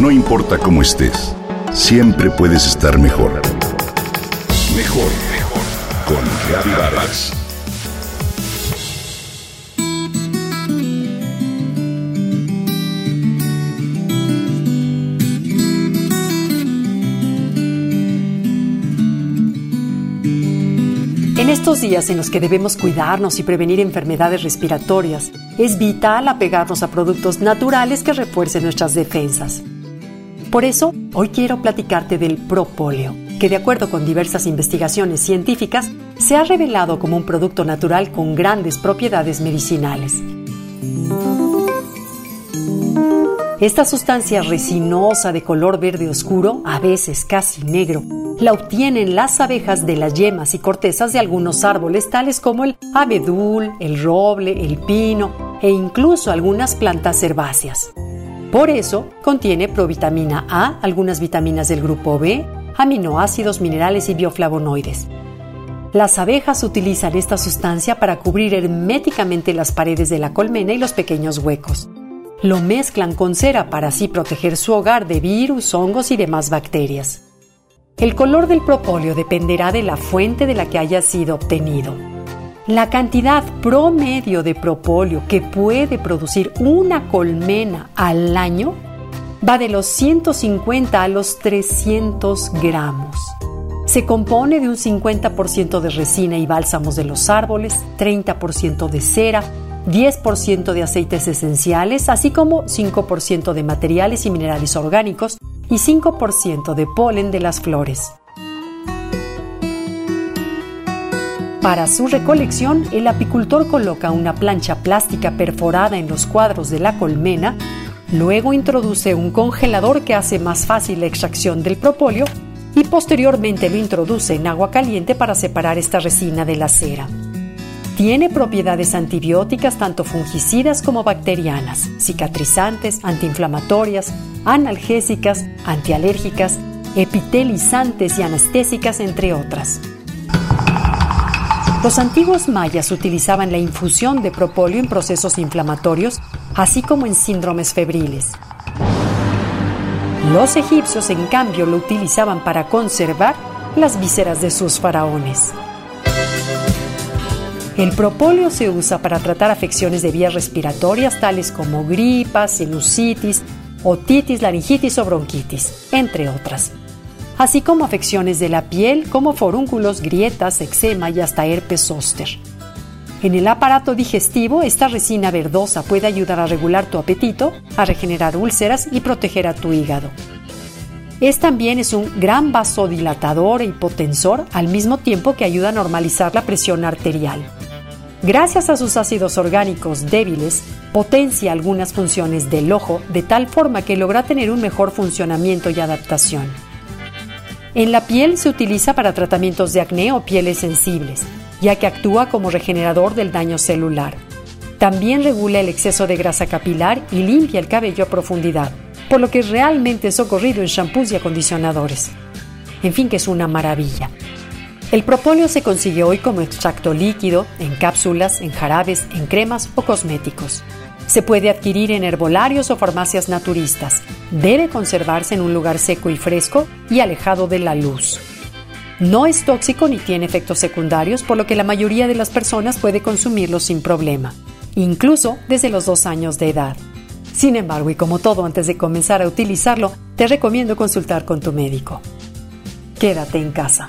No importa cómo estés, siempre puedes estar mejor. Mejor, mejor. Con Vargas. En estos días en los que debemos cuidarnos y prevenir enfermedades respiratorias, es vital apegarnos a productos naturales que refuercen nuestras defensas. Por eso, hoy quiero platicarte del propóleo, que de acuerdo con diversas investigaciones científicas, se ha revelado como un producto natural con grandes propiedades medicinales. Esta sustancia resinosa de color verde oscuro, a veces casi negro, la obtienen las abejas de las yemas y cortezas de algunos árboles tales como el abedul, el roble, el pino e incluso algunas plantas herbáceas. Por eso contiene provitamina A, algunas vitaminas del grupo B, aminoácidos, minerales y bioflavonoides. Las abejas utilizan esta sustancia para cubrir herméticamente las paredes de la colmena y los pequeños huecos. Lo mezclan con cera para así proteger su hogar de virus, hongos y demás bacterias. El color del propóleo dependerá de la fuente de la que haya sido obtenido. La cantidad promedio de propóleo que puede producir una colmena al año va de los 150 a los 300 gramos. Se compone de un 50% de resina y bálsamos de los árboles, 30% de cera, 10% de aceites esenciales, así como 5% de materiales y minerales orgánicos y 5% de polen de las flores. Para su recolección, el apicultor coloca una plancha plástica perforada en los cuadros de la colmena, luego introduce un congelador que hace más fácil la extracción del propóleo y posteriormente lo introduce en agua caliente para separar esta resina de la cera. Tiene propiedades antibióticas tanto fungicidas como bacterianas, cicatrizantes, antiinflamatorias, analgésicas, antialérgicas, epitelizantes y anestésicas, entre otras. Los antiguos mayas utilizaban la infusión de propóleo en procesos inflamatorios, así como en síndromes febriles. Los egipcios, en cambio, lo utilizaban para conservar las vísceras de sus faraones. El propóleo se usa para tratar afecciones de vías respiratorias tales como gripas, sinusitis, otitis, laringitis o bronquitis, entre otras así como afecciones de la piel como forúnculos, grietas, eczema y hasta herpes zóster. En el aparato digestivo, esta resina verdosa puede ayudar a regular tu apetito, a regenerar úlceras y proteger a tu hígado. Es también es un gran vasodilatador e hipotensor al mismo tiempo que ayuda a normalizar la presión arterial. Gracias a sus ácidos orgánicos débiles, potencia algunas funciones del ojo de tal forma que logra tener un mejor funcionamiento y adaptación. En la piel se utiliza para tratamientos de acné o pieles sensibles, ya que actúa como regenerador del daño celular. También regula el exceso de grasa capilar y limpia el cabello a profundidad, por lo que es realmente socorrido en shampoos y acondicionadores. En fin, que es una maravilla. El propóleo se consigue hoy como extracto líquido, en cápsulas, en jarabes, en cremas o cosméticos. Se puede adquirir en herbolarios o farmacias naturistas. Debe conservarse en un lugar seco y fresco y alejado de la luz. No es tóxico ni tiene efectos secundarios, por lo que la mayoría de las personas puede consumirlo sin problema, incluso desde los dos años de edad. Sin embargo, y como todo antes de comenzar a utilizarlo, te recomiendo consultar con tu médico. Quédate en casa.